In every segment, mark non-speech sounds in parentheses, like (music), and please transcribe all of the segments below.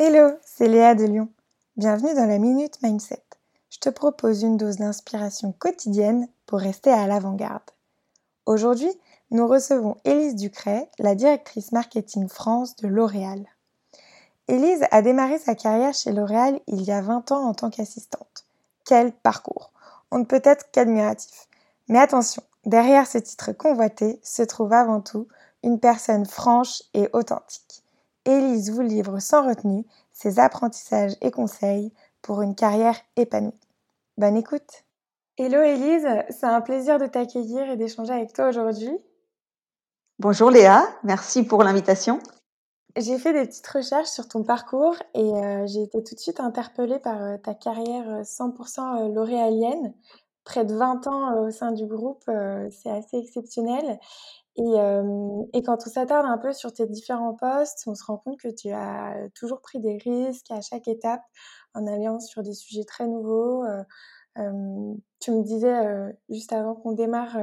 Hello, c'est Léa de Lyon. Bienvenue dans la Minute Mindset. Je te propose une dose d'inspiration quotidienne pour rester à l'avant-garde. Aujourd'hui, nous recevons Élise Ducret, la directrice marketing France de L'Oréal. Élise a démarré sa carrière chez L'Oréal il y a 20 ans en tant qu'assistante. Quel parcours On ne peut être qu'admiratif. Mais attention, derrière ce titre convoité se trouve avant tout une personne franche et authentique. Élise vous livre sans retenue ses apprentissages et conseils pour une carrière épanouie. Bonne écoute Hello Élise, c'est un plaisir de t'accueillir et d'échanger avec toi aujourd'hui. Bonjour Léa, merci pour l'invitation. J'ai fait des petites recherches sur ton parcours et euh, j'ai été tout de suite interpellée par euh, ta carrière 100% euh, l'oréalienne. Près de 20 ans au sein du groupe, c'est assez exceptionnel. Et, et quand on s'attarde un peu sur tes différents postes, on se rend compte que tu as toujours pris des risques à chaque étape en alliant sur des sujets très nouveaux. tu me disais juste avant qu'on démarre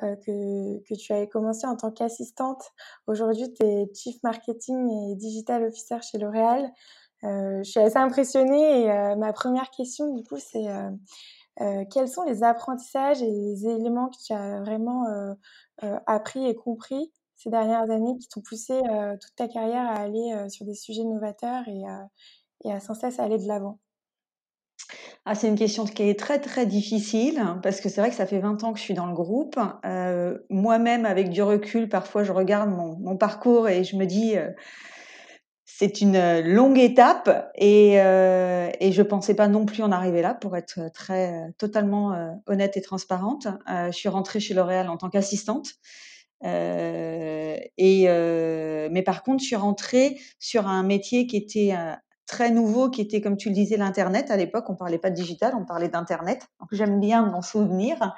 que, tu avais commencé en tant qu'assistante. Aujourd'hui, tu es Chief Marketing et Digital Officer chez L'Oréal. je suis assez impressionnée et ma première question, du coup, c'est quels sont les apprentissages et les éléments que tu as vraiment euh, appris et compris ces dernières années qui t'ont poussé euh, toute ta carrière à aller euh, sur des sujets novateurs et, à sans cesse aller de l'avant? Ah, c'est une question qui est très très difficile parce que c'est vrai que ça fait 20 ans que je suis dans le groupe. Moi-même, avec du recul, parfois je regarde mon parcours et je me dis c'est une longue étape et, euh, et je pensais pas non plus en arriver là, pour être très totalement honnête et transparente. je suis rentrée chez L'Oréal en tant qu'assistante. et mais par contre, je suis rentrée sur un métier qui était très nouveau, qui était, comme tu le disais, l'internet. À l'époque, on parlait pas de digital, on parlait d'internet. Donc j'aime bien m'en souvenir.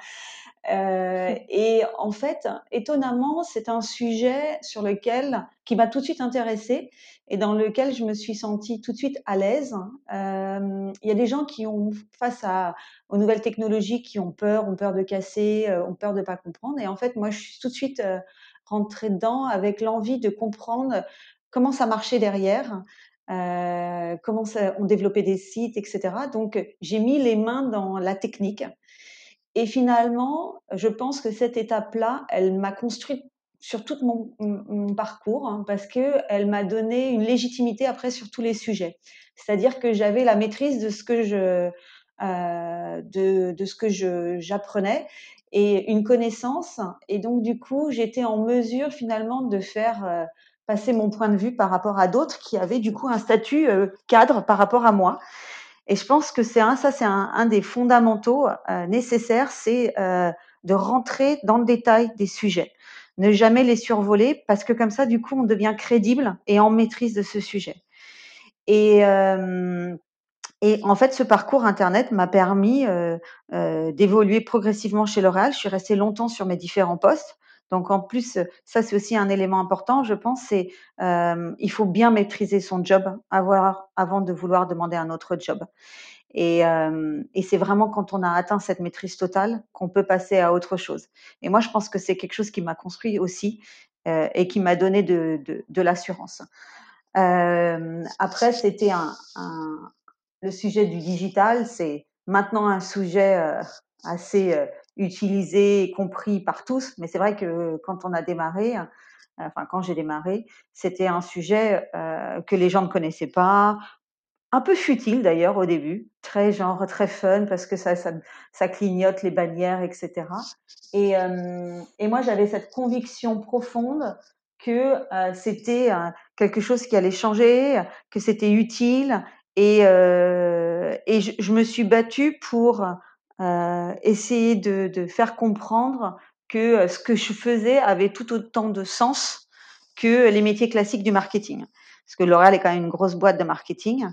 Euh, (laughs) et en fait, étonnamment, c'est un sujet sur lequel qui m'a tout de suite intéressée et dans lequel je me suis sentie tout de suite à l'aise. Euh, il y a des gens qui ont face à aux nouvelles technologies qui ont peur, ont peur de casser, euh, ont peur de pas comprendre. Et en fait, moi, je suis tout de suite euh, rentrée dedans avec l'envie de comprendre comment ça marchait derrière. Comment ça, on développait des sites, etc. Donc, j'ai mis les mains dans la technique. Et finalement, je pense que cette étape-là, elle m'a construite sur tout mon, parcours hein, parce que elle m'a donné une légitimité après sur tous les sujets. C'est-à-dire que j'avais la maîtrise de ce que je euh, de, ce que j'apprenais et une connaissance et donc du coup j'étais en mesure finalement de faire euh, passer mon point de vue par rapport à d'autres qui avaient du coup un statut euh, cadre par rapport à moi et je pense que c'est un, ça, c'est un, des fondamentaux euh, nécessaires, c'est euh, de rentrer dans le détail des sujets, ne jamais les survoler, parce que comme ça, du coup, on devient crédible et en maîtrise de ce sujet. Et, euh, en fait, ce parcours Internet m'a permis d'évoluer progressivement chez L'Oréal. Je suis restée longtemps sur mes différents postes. Donc en plus, ça c'est aussi un élément important, je pense, c'est euh, il faut bien maîtriser son job avant de vouloir demander un autre job. Et, euh, et c'est vraiment quand on a atteint cette maîtrise totale qu'on peut passer à autre chose. Et moi, je pense que c'est quelque chose qui m'a construit aussi euh, et qui m'a donné de, l'assurance. Euh, après, c'était le sujet du digital, c'est maintenant un sujet euh, assez euh, utilisé et compris par tous. Mais c'est vrai que quand on a démarré, enfin quand j'ai démarré, c'était un sujet euh, que les gens ne connaissaient pas, un peu futile d'ailleurs au début, très genre très fun parce que ça, ça, clignote les bannières, etc. Et, euh, et moi j'avais cette conviction profonde que euh, c'était euh, quelque chose qui allait changer, que c'était utile et, euh, et je, me suis battue pour euh, essayer de, de, faire comprendre que euh, ce que je faisais avait tout autant de sens que les métiers classiques du marketing. Parce que L'Oréal est quand même une grosse boîte de marketing.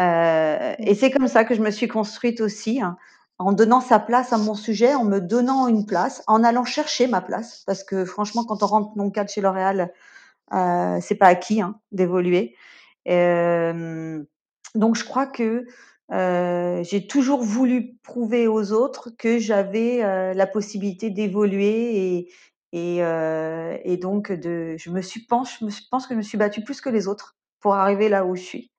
Euh, et c'est comme ça que je me suis construite aussi, hein, en donnant sa place à mon sujet, en me donnant une place, en allant chercher ma place. Parce que franchement, quand on rentre non cadre chez L'Oréal, euh, c'est pas acquis hein, d'évoluer. Euh, donc je crois que euh, j'ai toujours voulu prouver aux autres que j'avais euh, la possibilité d'évoluer euh, et, donc de, je me suis pense, je pense que je me suis battue plus que les autres pour arriver là où je suis.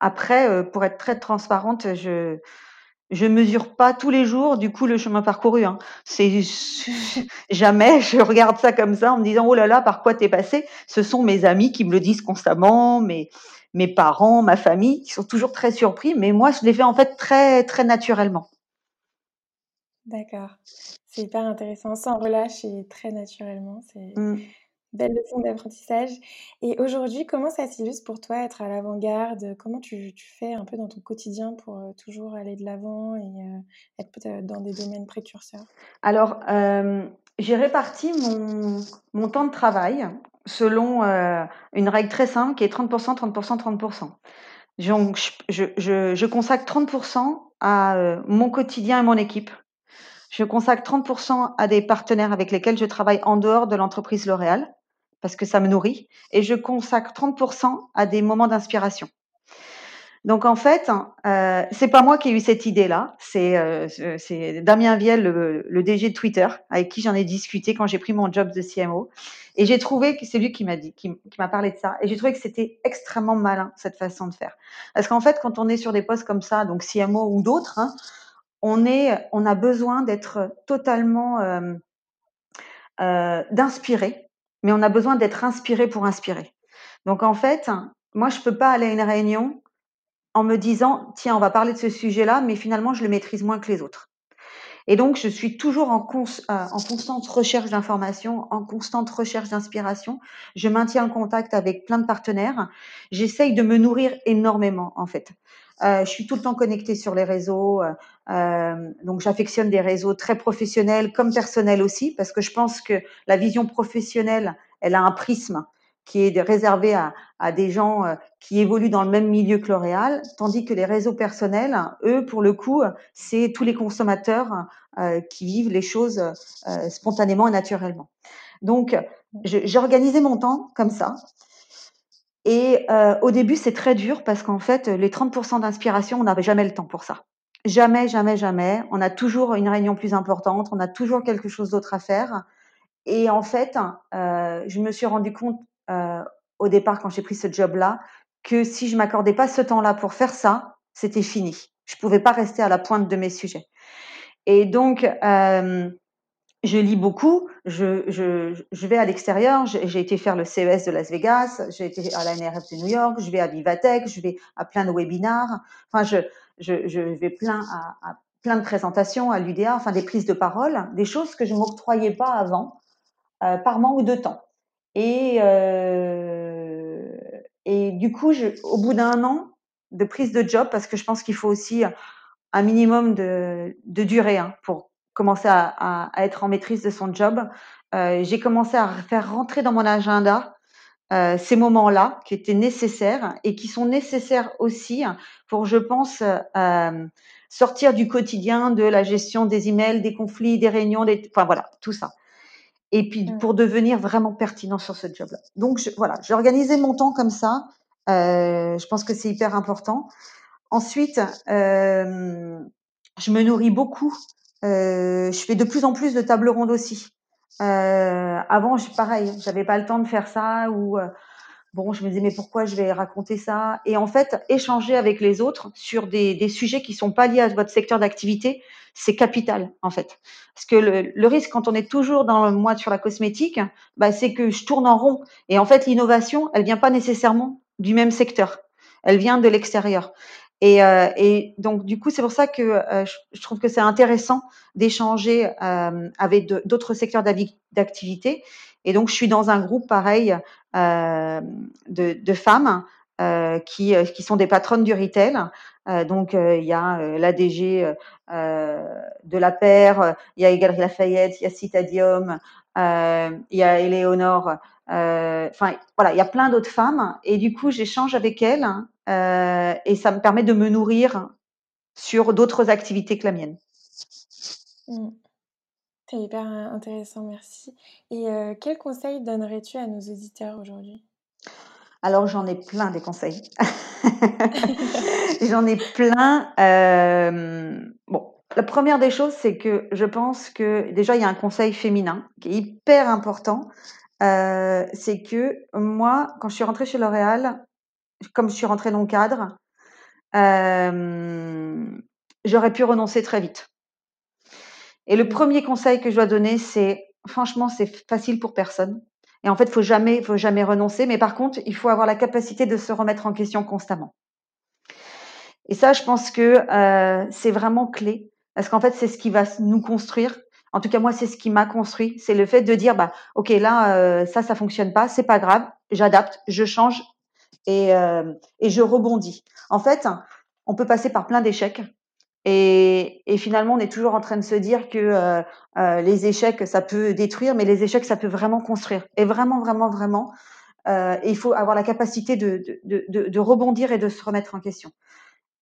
Après, pour être très transparente, je je mesure pas tous les jours, du coup, le chemin parcouru, hein. C'est (laughs) jamais je regarde ça comme ça en me disant: «Oh là là, par quoi tu es passé?» ce sont mes amis qui me le disent constamment, mes mes parents, ma famille, qui sont toujours très surpris, mais moi, je l'ai fait, en fait, très, très naturellement. D'accord, c'est hyper intéressant, sans relâche et très naturellement, c'est Mmh. belle leçon d'apprentissage et aujourd'hui, comment ça s'illustre pour toi être à l'avant-garde? Comment tu tu fais un peu dans ton quotidien pour, heu, toujours aller de l'avant et heu, être peut-être dans des domaines précurseurs? Alors, hem, j'ai réparti mon mon temps de travail selon, heu, une règle très simple qui est 30-30-30-30. Donc je je je consacre 30 à, heu, mon quotidien et mon équipe. Je consacre 30 à des partenaires avec lesquels je travaille en dehors de l'entreprise L'Oréal, parce que ça me nourrit et je consacre 30 à des moments d'inspiration. Donc en fait, heu, c'est pas moi qui ai eu cette idée-là, c'est, c'est Damien Viel, le le DG de Twitter, avec qui j'en ai discuté quand j'ai pris mon job de CMO et j'ai trouvé que c'est lui qui m'a dit qui m'a parlé de ça et j'ai trouvé que c'était extrêmement malin cette façon de faire. Parce qu'en fait, quand on est sur des postes comme ça, donc CMO ou d'autres, hein, on est on a besoin d'être totalement, hem, heu, d'inspirer, mais on a besoin d'être inspiré pour inspirer. Donc en fait, moi je peux pas aller à une réunion en me disant: «Tiens, on va parler de ce sujet-là, mais finalement je le maîtrise moins que les autres» et donc je suis toujours en en constante recherche d'informations, en constante recherche d'inspiration. Je maintiens le contact avec plein de partenaires. J'essaye de me nourrir énormément, en fait. Heu, je suis tout le temps connectée sur les réseaux, heu, hem, donc j'affectionne des réseaux très professionnels comme personnels aussi, parce que je pense que la vision professionnelle, elle a un prisme qui est réservé à à des gens, heu, qui évoluent dans le même milieu que L'Oréal, tandis que les réseaux personnels, eux, pour le coup, c'est tous les consommateurs, heu, qui vivent les choses, heu, spontanément et naturellement. Donc j'ai organisé mon temps comme ça et au début, c'est très dur parce qu'en fait, les 30 d'inspiration, on n'avait jamais le temps pour ça. Jamais, jamais, jamais. On a toujours une réunion plus importante, on a toujours quelque chose d'autre à faire et en fait, je me suis rendu compte, au départ quand j'ai pris ce job-là, que si je m'accordais pas ce temps-là pour faire ça, c'était fini. Je pouvais pas rester à la pointe de mes sujets. Et donc hem, je lis beaucoup, je vais à l'extérieur, j'ai été faire le CES de Las Vegas, j'ai été à la NRF de New York, je vais à Vivatech, je vais à plein de webinars, enfin je vais plein à plein de présentations à l'UDA, enfin des prises de parole, des choses que je m'octroyais pas avant, heu, par manque de temps et heu et du coup, je au bout d'un an de prise de job, parce que je pense qu'il faut aussi un minimum de de durée, hein, pour commencer à à être en maîtrise de son job, heu, j'ai commencé à faire rentrer dans mon agenda, heu, ces moments-là qui étaient nécessaires et qui sont nécessaires aussi pour, je pense, sortir du quotidien de la gestion des emails, des conflits, des réunions, des enfin voilà, tout ça et puis Mmh. pour devenir vraiment pertinent sur ce job-là. Donc je voilà, j'ai organisé mon temps comme ça, heu, je pense que c'est hyper important. Ensuite, hem, je me nourris beaucoup, heu, je fais de plus en plus de tables rondes aussi. Heu, avant, je pareil, j'avais pas le temps de faire ça ou, heu, bon, je me disais: «Mais pourquoi je vais raconter ça?» et en fait, échanger avec les autres sur des des sujets qui sont pas liés à votre secteur d'activité, c'est capital, en fait. Parce que le le risque quand on est toujours dans moi sur la cosmétique, bah, c'est que je tourne en rond et en fait, l'innovation, elle vient pas nécessairement du même secteur. Elle vient de l'extérieur et heu et donc du coup, c'est pour ça que, heu, je trouve que c'est intéressant d'échanger, hem, avec d'autres secteurs d'activité et donc je suis dans un groupe pareil, hem, de femmes, heu, qui, heu, qui sont des patronnes du retail. Donc il y a, heu, la DG, heu heu, de La Paire, il y a Galeries Lafayette, il y a Citadium, il y a Éléonore, heu, enfin voilà, il y a plein d'autres femmes et du coup, j'échange avec elles, et ça me permet de me nourrir sur d'autres activités que la mienne. Mmh. C'est hyper, heu, intéressant, merci et heu, quels conseils donnerais-tu à nos auditeurs aujourd'hui? Alors j'en ai plein des conseils. (laughs) J'en ai plein, hem, bon, la première des choses, c'est que je pense que déjà il y a un conseil féminin qui est hyper important, heu, c'est que moi, quand je suis rentrée chez L'Oréal, comme je suis rentrée non cadre, j'aurais pu renoncer très vite. Et le premier conseil que je dois donner, c'est franchement, c'est facile pour personne. Et en fait, faut jamais, faut jamais renoncer. Mais par contre, il faut avoir la capacité de se remettre en question constamment. Et ça, je pense que euh, c'est vraiment clé, parce qu'en fait, c'est ce qui va nous construire. En tout cas, moi, c'est ce qui m'a construit. C'est le fait de dire, bah, ok, là, euh, ça, ça fonctionne pas, c'est pas grave, j'adapte, je change et, euh, et je rebondis. En fait, on peut passer par plein d'échecs. Et, finalement, on est toujours en train de se dire que euh, euh, les échecs, ça peut détruire, mais les échecs, ça peut vraiment construire. Et vraiment, vraiment, vraiment, euh, il faut avoir la capacité de, de, rebondir et de se remettre en question.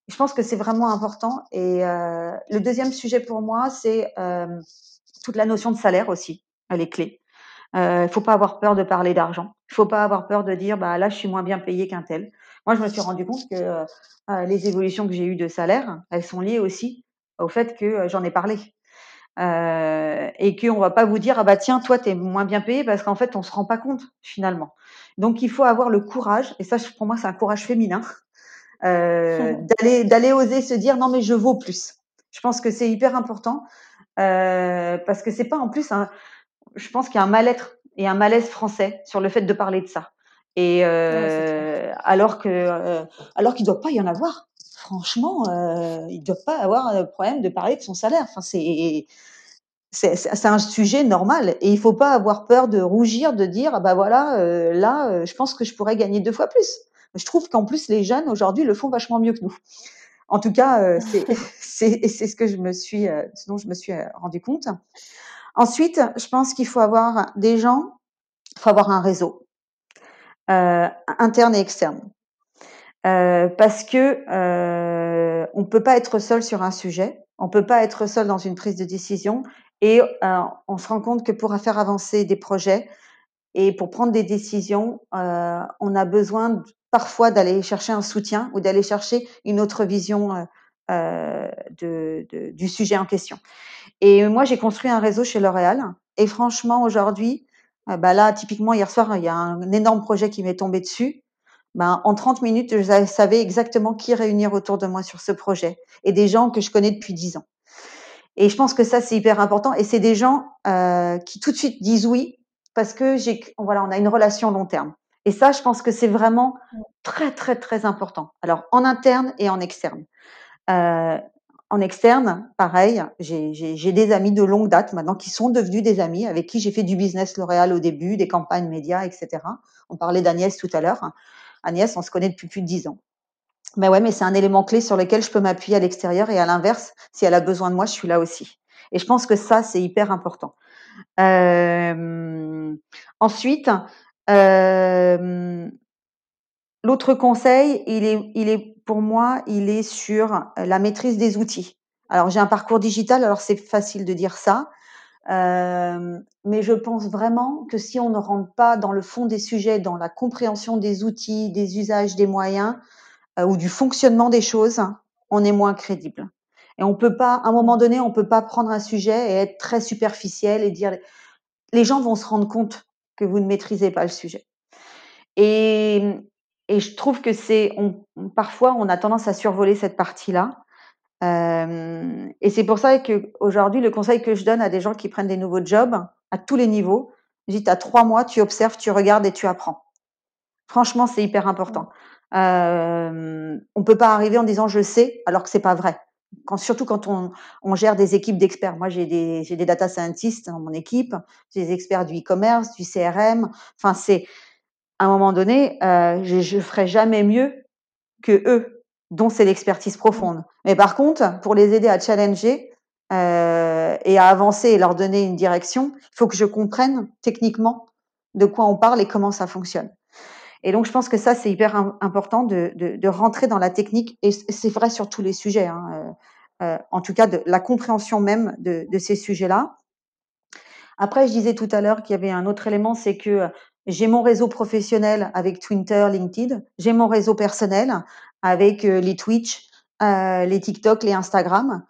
Je pense que c'est vraiment important. Et le deuxième sujet pour moi, c'est toute la notion de salaire aussi. Elle est clé. Il euh, faut pas avoir peur de parler d'argent. Il faut pas avoir peur de dire, bah là, je suis moins bien payé qu'un tel. Moi, je me suis rendu compte que euh, les évolutions que j'ai eues de salaire, elles sont liées aussi au fait que euh, j'en ai parlé. Euh, et qu'on va pas vous dire ah bah tiens toi tu es moins bien payé parce qu'en fait on se rend pas compte finalement. Donc il faut avoir le courage et ça pour moi c'est un courage féminin euh, (laughs) d'aller d'aller oser se dire non mais je vaux plus. Je pense que c'est hyper important euh, parce que c'est pas en plus un, je pense qu'il y a un mal-être et un malaise français sur le fait de parler de ça. Et euh, ouais, alors que, euh, alors qu'il doit pas y en avoir. Franchement, euh, il doit pas avoir le problème de parler de son salaire. Enfin, c'est c'est un sujet normal et il faut pas avoir peur de rougir, de dire ah bah voilà, euh, là, euh, je pense que je pourrais gagner deux fois plus. Je trouve qu'en plus les jeunes aujourd'hui le font vachement mieux que nous. En tout cas, euh, (laughs) c'est c'est ce que je me suis, euh, ce dont je me suis rendu compte. Ensuite, je pense qu'il faut avoir des gens, il faut avoir un réseau interne et externe. Euh, parce que euh, on peut pas être seul sur un sujet, on peut pas être seul dans une prise de décision, et euh, on se rend compte que pour faire avancer des projets et pour prendre des décisions, euh, on a besoin parfois d'aller chercher un soutien ou d'aller chercher une autre vision euh, de, du sujet en question. Et moi, j'ai construit un réseau chez L'Oréal, et franchement, aujourd'hui, bah là, typiquement, hier soir, il y a un énorme projet qui m'est tombé dessus. Ben, en 30 minutes, je savais exactement qui réunir autour de moi sur ce projet et des gens que je connais depuis 10 ans. Et je pense que ça, c'est hyper important. Et c'est des gens euh, qui tout de suite disent oui parce que j'ai, voilà, on a une relation long terme. Et ça, je pense que c'est vraiment très, très, très important. Alors, en interne et en externe. Euh, en externe, pareil, j'ai des amis de longue date maintenant qui sont devenus des amis avec qui j'ai fait du business L'Oréal au début, des campagnes médias, etc. On parlait d'Agnès tout à l'heure. Agnès, on se connaît depuis plus de dix ans. Mais ouais, mais c'est un élément clé sur lequel je peux m'appuyer à l'extérieur et à l'inverse, si elle a besoin de moi, je suis là aussi. Et je pense que ça, c'est hyper important. Euh, ensuite, euh, l'autre conseil, il est, il est pour moi, il est sur la maîtrise des outils. Alors j'ai un parcours digital, alors c'est facile de dire ça, euh, mais je pense vraiment que si on ne rentre pas dans le fond des sujets, dans la compréhension des outils, des usages, des moyens euh, ou du fonctionnement des choses, on est moins crédible. Et on peut pas, à un moment donné, on peut pas prendre un sujet et être très superficiel et dire les gens vont se rendre compte que vous ne maîtrisez pas le sujet. Et, et je trouve que c'est, parfois, on a tendance à survoler cette partie-là. Euh, et c'est pour ça qu'aujourd'hui, le conseil que je donne à des gens qui prennent des nouveaux jobs, à tous les niveaux, je dis, tu as trois mois, tu observes, tu regardes et tu apprends. Franchement, c'est hyper important. Euh, on peut pas arriver en disant je sais, alors que c'est pas vrai. Surtout quand on, on gère des équipes d'experts. Moi, j'ai des, j'ai des data scientists dans mon équipe, j'ai des experts du e-commerce, du CRM. Enfin, c'est à un moment donné, euh, je, je ferai jamais mieux que eux dont c'est l'expertise profonde. Mais par contre, pour les aider à challenger euh, et à avancer et leur donner une direction, il faut que je comprenne techniquement de quoi on parle et comment ça fonctionne. Et donc, je pense que ça, c'est hyper important de, de, rentrer dans la technique, et c'est vrai sur tous les sujets, hein, euh, en tout cas de la compréhension même de ces sujets-là. Après, je disais tout à l'heure qu'il y avait un autre élément, c'est que j'ai mon réseau professionnel avec Twitter, LinkedIn, j'ai mon réseau personnel avec euh, les Twitch, euh, les TikTok, les Instagram.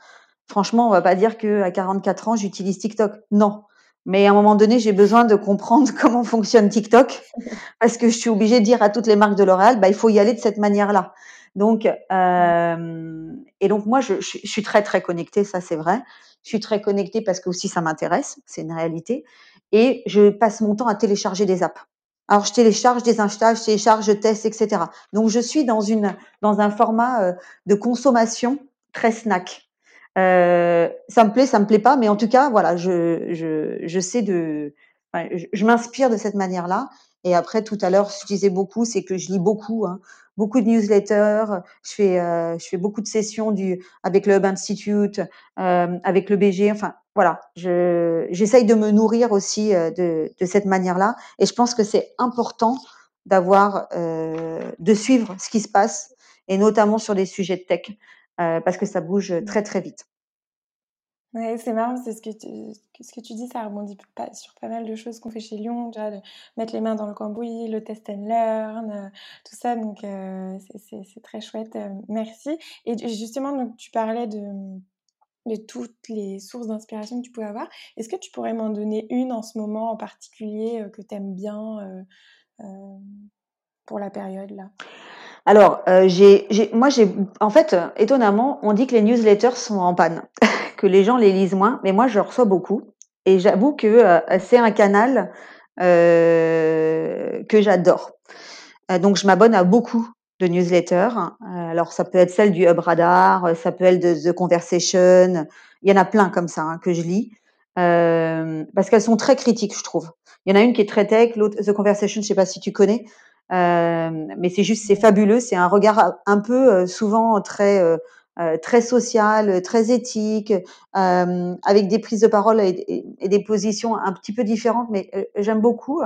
Franchement, on va pas dire que à 44 ans, j'utilise TikTok. Non. Mais à un moment donné, j'ai besoin de comprendre (laughs) comment fonctionne TikTok (laughs) parce que je suis obligée de dire à toutes les marques de L'Oréal, bah, il faut y aller de cette manière-là. Donc, euh, et donc moi, je, je, suis très très connectée, ça c'est vrai. Je suis très connectée parce que aussi ça m'intéresse, c'est une réalité. Et je passe mon temps à télécharger des apps. Alors je télécharge, des installe, je télécharge, je teste, etc. Donc je suis dans une dans un format euh, de consommation très snack. Euh, ça me plaît, ça me plaît pas, mais en tout cas, voilà, je je, je sais de, je m'inspire de cette manière-là. Et après, tout à l'heure, je disais beaucoup, c'est que je lis beaucoup. Hein beaucoup de newsletters. Je fais, euh, je fais beaucoup de sessions du, avec le Hub Institute, euh, avec le BG. Enfin, voilà, je, j'essaye de me nourrir aussi euh, de, de cette manière-là. Et je pense que c'est important d'avoir, euh, de suivre ce qui se passe, et notamment sur des sujets de tech, euh, parce que ça bouge très très vite. Ouais, c'est marrant, c'est ce que tu, ce que tu dis, ça rebondit pas, sur pas mal de choses qu'on fait chez Lyon, déjà de mettre les mains dans le cambouis, le test and learn, euh, tout ça, donc euh, c'est très chouette, euh, merci. Et justement, donc, tu parlais de, de toutes les sources d'inspiration que tu pouvais avoir. Est-ce que tu pourrais m'en donner une en ce moment en particulier que tu aimes bien pour la période là? Alors, moi, j'ai, en fait, étonnamment, on dit que les newsletters sont en panne. (laughs) que les gens les lisent moins, mais moi je reçois beaucoup. Et j'avoue que euh, c'est un canal euh, que j'adore. Euh, donc je m'abonne à beaucoup de newsletters. alors ça peut être celle du Hub Radar, ça peut être de The Conversation. Il y en a plein comme ça hein, que je lis. parce qu'elles sont très critiques, je trouve. Il y en a une qui est très tech, l'autre The Conversation, je sais pas si tu connais, mais c'est juste, c'est fabuleux. C'est un regard un peu souvent très euh, très social, très éthique, euh, avec des prises de parole et, des positions un petit peu différentes, mais euh, j'aime beaucoup.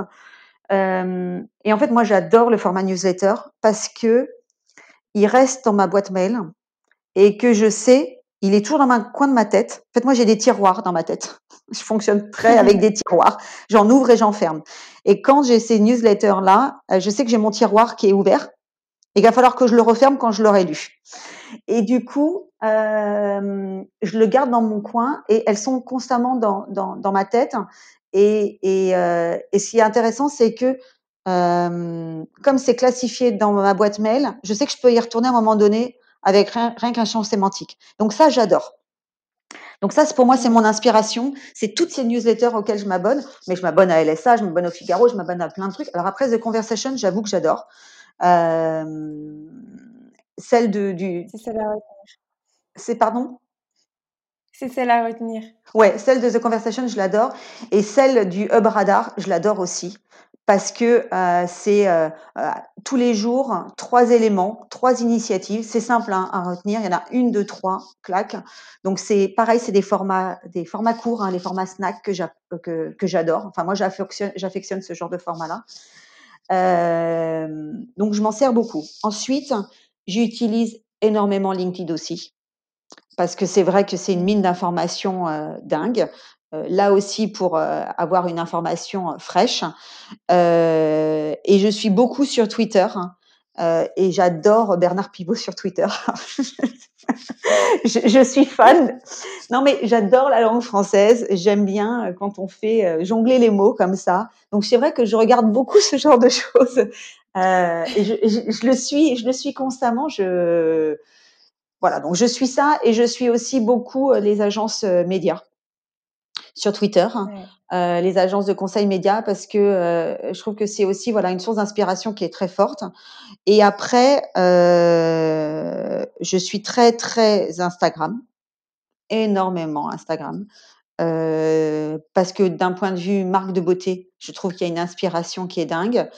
Euh, et en fait, moi, j'adore le format newsletter parce que il reste dans ma boîte mail et que je sais, il est toujours dans un coin de ma tête. En fait, moi, j'ai des tiroirs dans ma tête. (laughs) Je fonctionne très (laughs) avec des tiroirs. J'en ouvre et j'en ferme. Et quand j'ai ces newsletters-là, je sais que j'ai mon tiroir qui est ouvert et qu'il va falloir que je le referme quand je l'aurai lu. Et du coup, euh, je le garde dans mon coin et elles sont constamment dans, dans, dans ma tête. Et, et, euh, et ce qui est intéressant, c'est que euh, comme c'est classifié dans ma boîte mail, je sais que je peux y retourner à un moment donné avec rien, rien qu'un champ sémantique. Donc ça, j'adore. Donc ça, pour moi, c'est mon inspiration. C'est toutes ces newsletters auxquelles je m'abonne. Mais je m'abonne à LSA, je m'abonne au Figaro, je m'abonne à plein de trucs. Alors après, The Conversation, j'avoue que j'adore. Euh, celle de, du. C'est celle à retenir. C'est pardon? C'est celle à retenir. Ouais, celle de The Conversation, je l'adore. Et celle du Hub Radar, je l'adore aussi. Parce que euh, c'est euh, euh, tous les jours trois éléments, trois initiatives. C'est simple hein, à retenir. Il y en a une, deux, trois, clac. Donc c'est pareil, c'est des formats, des formats courts, hein, les formats snack que j'adore. Enfin moi j'affectionne, j'affectionne ce genre de format-là. Donc je m'en sers beaucoup. Ensuite, J'utilise énormément LinkedIn aussi, parce que c'est vrai que c'est une mine d'informations euh, dingue. Euh, là aussi pour euh, avoir une information fraîche. et je suis beaucoup sur Twitter. Hein, et j'adore Bernard Pivot sur Twitter. (laughs) je, suis fan. Non, mais j'adore la langue française. J'aime bien quand on fait jongler les mots comme ça. Donc c'est vrai que je regarde beaucoup ce genre de choses. Je, je, le suis, je le suis constamment. Je voilà, donc je suis ça et je suis aussi beaucoup euh, les agences euh, médias sur Twitter, hein. euh, les agences de conseil médias parce que euh, je trouve que c'est aussi voilà une source d'inspiration qui est très forte. Et après, euh, je suis très très Instagram, énormément Instagram. Parce que d'un point de vue marque de beauté, je trouve qu'il y a une inspiration qui est dingue.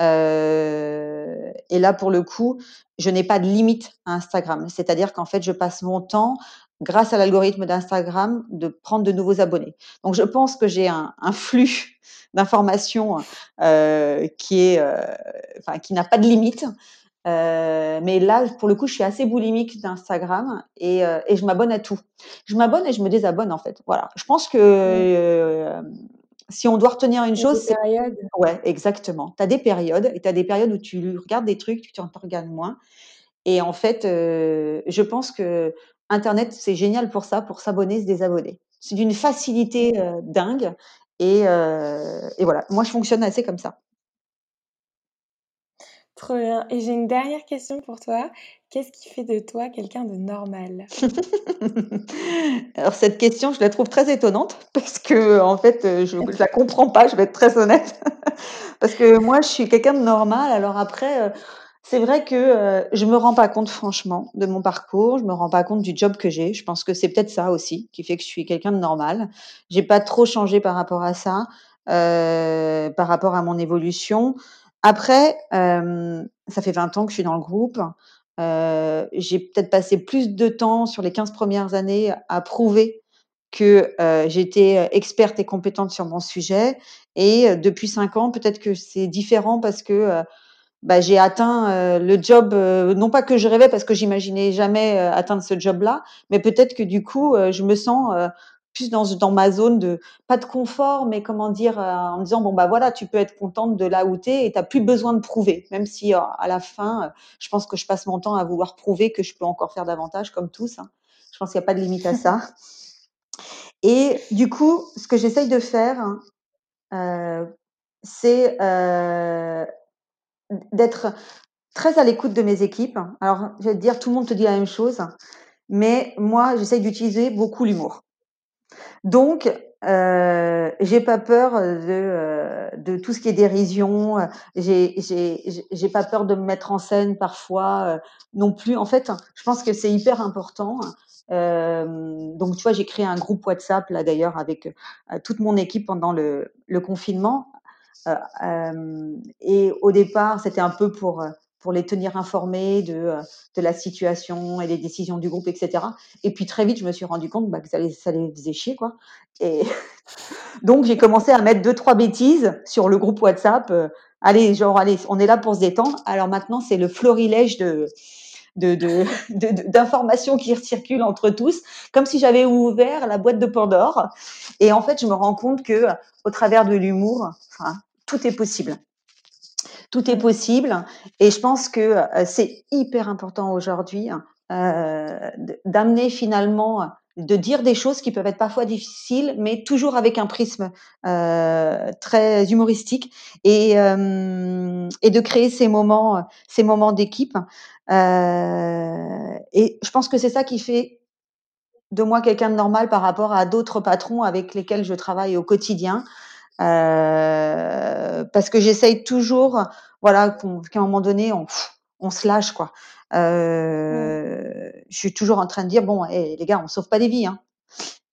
Euh, et là, pour le coup, je n'ai pas de limite à Instagram. C'est-à-dire qu'en fait, je passe mon temps, grâce à l'algorithme d'Instagram, de prendre de nouveaux abonnés. Donc, je pense que j'ai un, un, (laughs) flux d'informations euh, qui est, euh, enfin, qui n'a pas de limite. Mais là, pour le coup, je suis assez boulimique d'Instagram et, et, je m'abonne à tout. Je m'abonne et je me désabonne en fait. Voilà. Je pense que euh, si on doit retenir une chose, c'est. Ouais, exactement. Tu as des périodes et tu as des périodes où tu regardes des trucs, tu en regardes moins. Et en fait, euh, je pense que Internet, c'est génial pour ça, pour s'abonner, se désabonner. C'est d'une facilité euh, dingue. Et, euh, et, voilà, moi, je fonctionne assez comme ça. Trop bien. Et j'ai une dernière question pour toi. Qu'est-ce qui fait de toi quelqu'un de normal? (laughs) Alors cette question, je la trouve très étonnante (laughs) parce que en fait, euh, je ne la comprends pas, je vais être très honnête. (laughs) Parce que moi, je suis quelqu'un de normal. Alors après, euh, c'est vrai que euh, je me rends pas compte franchement de mon parcours, je me rends pas compte du job que j'ai. Je pense que c'est peut-être ça aussi qui fait que je suis quelqu'un de normal. J'ai pas trop changé par rapport à ça, par rapport à mon évolution. Après, ça fait 20 ans que je suis dans le groupe. J'ai peut-être passé plus de temps sur les 15 premières années à prouver que j'étais experte et compétente sur mon sujet. Et depuis 5 ans, peut-être que c'est différent parce que bah, j'ai atteint le job, non pas que je rêvais parce que j'imaginais jamais atteindre ce job-là, mais peut-être que du coup, je me sens plus dans, dans ma zone de pas de confort, mais comment dire, en disant bon bah voilà, tu peux être contente de là où tu es et tu plus besoin de prouver, même si à la fin, je pense que je passe mon temps à vouloir prouver que je peux encore faire davantage, comme tous. Hein. Je pense qu'il n'y a pas de limite à ça. (laughs) Et du coup, ce que j'essaye de faire, euh, c'est euh, d'être très à l'écoute de mes équipes. Alors, je vais te dire, tout le monde te dit la même chose, mais moi, j'essaye d'utiliser beaucoup l'humour. Donc, euh, j'ai pas peur de, euh, de tout ce qui est dérision. J'ai, j'ai, pas peur de me mettre en scène parfois euh, non plus. En fait, je pense que c'est hyper important. Euh, donc, tu vois, j'ai créé un groupe WhatsApp là d'ailleurs avec euh, toute mon équipe pendant le, le confinement. et au départ, c'était un peu pour pour les tenir informés de, de la situation et des décisions du groupe, etc. Et puis très vite, je me suis rendu compte bah, que ça les, ça les faisait chier, quoi. Et (laughs) donc j'ai commencé à mettre deux trois bêtises sur le groupe WhatsApp. allez, genre allez, on est là pour se détendre. Alors maintenant, c'est le florilège de d'informations de, de, (laughs) qui circulent entre tous, comme si j'avais ouvert la boîte de Pandore. Et en fait, je me rends compte que au travers de l'humour, tout est possible tout est possible. Et je pense que euh, c'est hyper important aujourd'hui euh, d'amener finalement, de dire des choses qui peuvent être parfois difficiles, mais toujours avec un prisme euh, très humoristique et, et de créer ces moments, ces moments d'équipe. Et je pense que c'est ça qui fait de moi quelqu'un de normal par rapport à d'autres patrons avec lesquels je travaille au quotidien. Euh, parce que j'essaye toujours, voilà, qu'à un moment donné, on, on se lâche, quoi. Euh, Je suis toujours en train de dire, bon, hey, les gars, on sauve pas des vies, hein.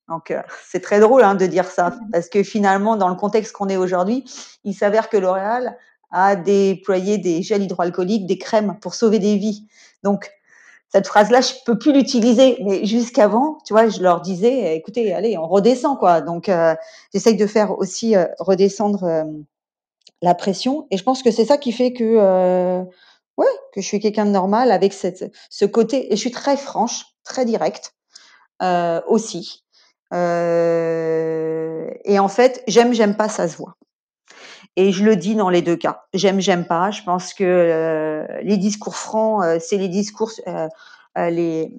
Donc, euh, (laughs) c'est très drôle hein, de dire ça, (laughs) parce que finalement, dans le contexte qu'on est aujourd'hui, il s'avère que L'Oréal a déployé des gels hydroalcooliques, des crèmes pour sauver des vies. Donc, cette phrase-là, je peux plus l'utiliser. Mais jusqu'avant, tu vois, je leur disais, écoutez, allez, on redescend, quoi. Donc, euh, j'essaye de faire aussi euh, redescendre euh, la pression. Et je pense que c'est ça qui fait que, ouais, que je suis quelqu'un de normal avec cette, ce côté. Et je suis très franche, très directe aussi. et en fait, j'aime, j'aime pas, ça se voit. Et je le dis dans les deux cas. J'aime, j'aime pas. Je pense que euh, les discours francs, euh, c'est les discours euh, les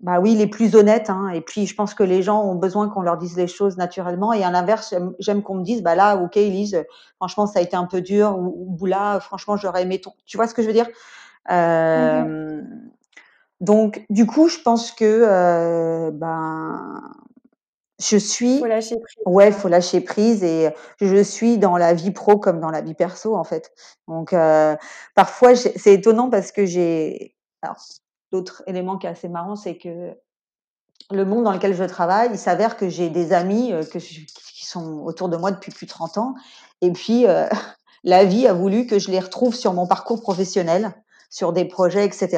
bah oui, les plus honnêtes. Hein. Et puis, je pense que les gens ont besoin qu'on leur dise les choses naturellement. Et à l'inverse, j'aime qu'on me dise, bah là, ok, Elise, franchement, ça a été un peu dur. Ou, ou là, franchement, j'aurais aimé ton. Tu vois ce que je veux dire? Mm-hmm. Donc, du coup, je pense que ben je suis. Faut lâcher prise. Ouais, faut lâcher prise et je suis dans la vie pro comme dans la vie perso en fait. Donc euh, parfois c'est étonnant parce que j'ai. Alors l'autre élément qui est assez marrant, c'est que le monde dans lequel je travaille, il s'avère que j'ai des amis euh, que je, qui sont autour de moi depuis plus de 30 ans et puis euh, (laughs) la vie a voulu que je les retrouve sur mon parcours professionnel sur des projets, etc.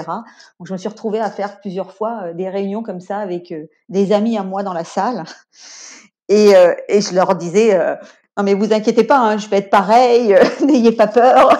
Donc, je me suis retrouvée à faire plusieurs fois euh, des réunions comme ça avec euh, des amis à moi dans la salle. (laughs) Et, euh, et je leur disais, non mais vous inquiétez pas, hein, je vais être pareil, (laughs) n'ayez pas peur.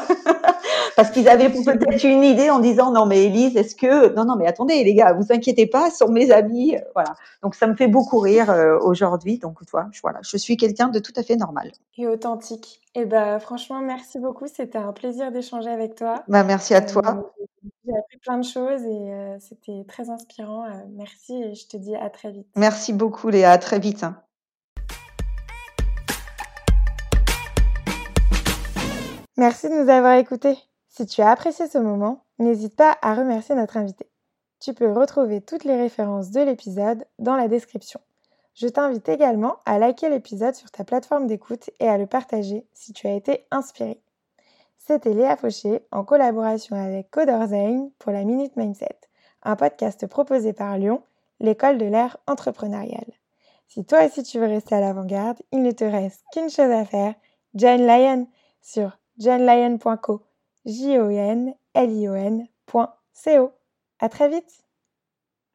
Parce qu'ils avaient peut-être une idée en disant, non mais Elise, est-ce que... Non, non, mais attendez les gars, vous inquiétez pas, sont mes amis. Voilà. Donc ça me fait beaucoup rire aujourd'hui. Donc toi, voilà, je suis quelqu'un de tout à fait normal. Et authentique. Et eh ben franchement, merci beaucoup. C'était un plaisir d'échanger avec toi. Bah, merci à toi. Euh, j'ai appris plein de choses et euh, c'était très inspirant. Euh, merci et je te dis à très vite. Merci beaucoup Léa, à très vite. Merci de nous avoir écoutés. Si tu as apprécié ce moment, n'hésite pas à remercier notre invité. Tu peux retrouver toutes les références de l'épisode dans la description. Je t'invite également à liker l'épisode sur ta plateforme d'écoute et à le partager si tu as été inspiré. C'était Léa Fauché en collaboration avec Coderzain pour la Minute Mindset, un podcast proposé par Lyon, l'école de l'ère entrepreneuriale. Si toi aussi tu veux rester à l'avant-garde, il ne te reste qu'une chose à faire, join Lion sur johnlion.co, j o n l i o -N. À très vite